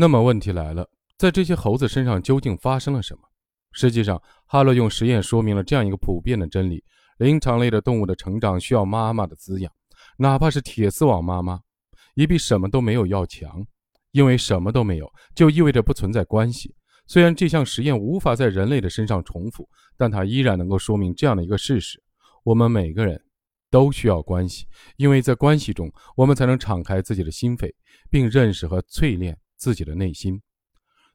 那么问题来了，在这些猴子身上究竟发生了什么？实际上，哈洛用实验说明了这样一个普遍的真理：灵长类的动物的成长需要妈妈的滋养，哪怕是铁丝网妈妈，也比什么都没有要强。因为什么都没有，就意味着不存在关系。虽然这项实验无法在人类的身上重复，但它依然能够说明这样的一个事实：我们每个人都需要关系，因为在关系中，我们才能敞开自己的心扉，并认识和淬炼自己的内心。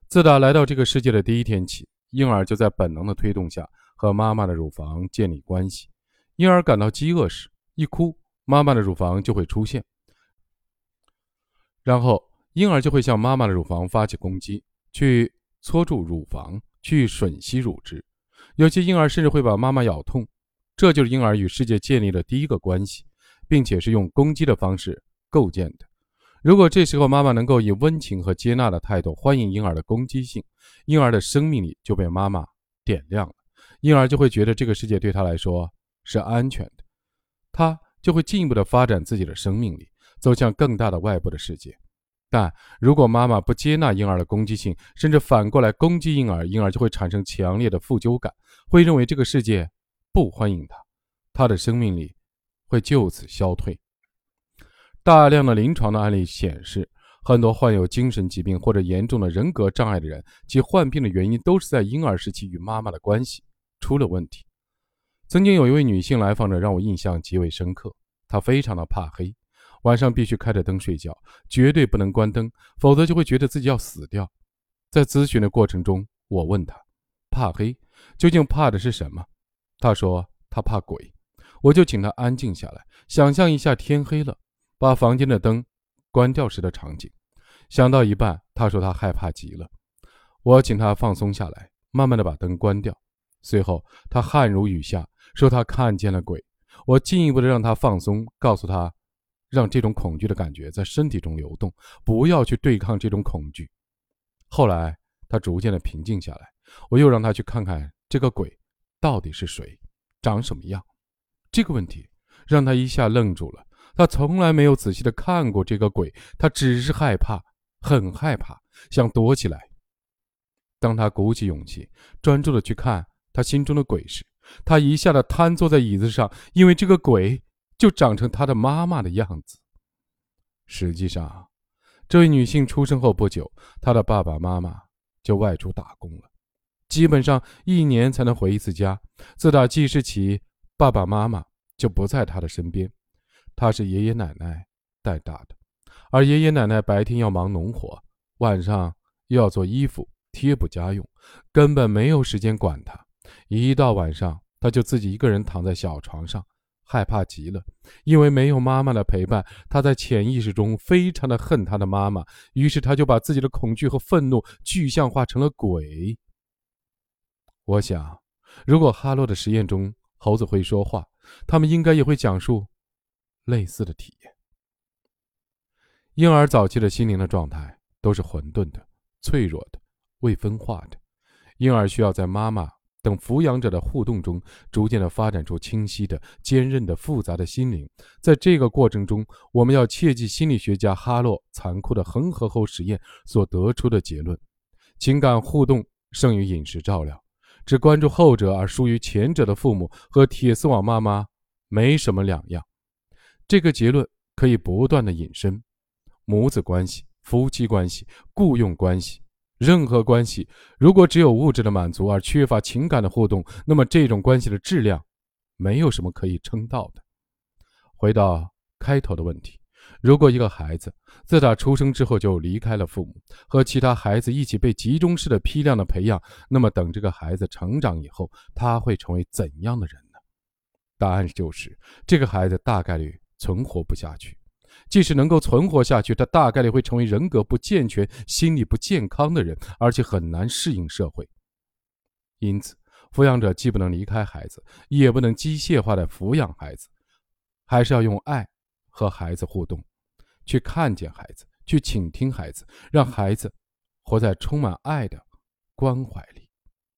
自打来到这个世界的第一天起，婴儿就在本能的推动下和妈妈的乳房建立关系。婴儿感到饥饿时，一哭，妈妈的乳房就会出现，然后婴儿就会向妈妈的乳房发起攻击，去搓住乳房，去吮吸乳汁。有些婴儿甚至会把妈妈咬痛。这就是婴儿与世界建立的第一个关系，并且是用攻击的方式构建的。如果这时候妈妈能够以温情和接纳的态度欢迎婴儿的攻击性，婴儿的生命力就被妈妈点亮了，婴儿就会觉得这个世界对他来说是安全的，他就会进一步的发展自己的生命力，走向更大的外部的世界。但如果妈妈不接纳婴儿的攻击性，甚至反过来攻击婴儿，婴儿就会产生强烈的负疚感，会认为这个世界不欢迎他，他的生命力会就此消退。大量的临床的案例显示，很多患有精神疾病或者严重的人格障碍的人，其患病的原因都是在婴儿时期与妈妈的关系出了问题。曾经有一位女性来访者让我印象极为深刻，她非常的怕黑，晚上必须开着灯睡觉，绝对不能关灯，否则就会觉得自己要死掉。在咨询的过程中，我问她，怕黑究竟怕的是什么？她说她怕鬼。我就请她安静下来，想象一下天黑了。把房间的灯关掉时的场景，想到一半，他说他害怕极了。我请他放松下来，慢慢的把灯关掉。随后，他汗如雨下，说他看见了鬼。我进一步的让他放松，告诉他，让这种恐惧的感觉在身体中流动，不要去对抗这种恐惧。后来，他逐渐的平静下来。我又让他去看看这个鬼到底是谁，长什么样。这个问题让他一下愣住了。他从来没有仔细的看过这个鬼，他只是害怕，很害怕，想躲起来。当他鼓起勇气，专注的去看他心中的鬼时，他一下子瘫坐在椅子上，因为这个鬼就长成他的妈妈的样子。实际上，这位女性出生后不久，她的爸爸妈妈就外出打工了，基本上一年才能回一次家。自打记事起，爸爸妈妈就不在她的身边。他是爷爷奶奶带大的，而爷爷奶奶白天要忙农活，晚上又要做衣服、贴补家用，根本没有时间管他。一到晚上，他就自己一个人躺在小床上，害怕极了，因为没有妈妈的陪伴，他在潜意识中非常的恨他的妈妈。于是他就把自己的恐惧和愤怒具象化成了鬼。我想，如果哈洛的实验中猴子会说话，他们应该也会讲述。类似的体验。婴儿早期的心灵的状态都是混沌的、脆弱的、未分化的。婴儿需要在妈妈等抚养者的互动中，逐渐的发展出清晰的、坚韧的、复杂的心灵。在这个过程中，我们要切记心理学家哈洛残酷的恒河猴实验所得出的结论：情感互动胜于饮食照料。只关注后者而疏于前者的父母和铁丝网妈妈没什么两样。这个结论可以不断的引申，母子关系、夫妻关系、雇佣关系，任何关系，如果只有物质的满足而缺乏情感的互动，那么这种关系的质量，没有什么可以称道的。回到开头的问题，如果一个孩子自打出生之后就离开了父母，和其他孩子一起被集中式的批量的培养，那么等这个孩子成长以后，他会成为怎样的人呢？答案就是，这个孩子大概率。存活不下去，即使能够存活下去，他大概率会成为人格不健全、心理不健康的人，而且很难适应社会。因此，抚养者既不能离开孩子，也不能机械化的抚养孩子，还是要用爱和孩子互动，去看见孩子，去倾听孩子，让孩子活在充满爱的关怀里。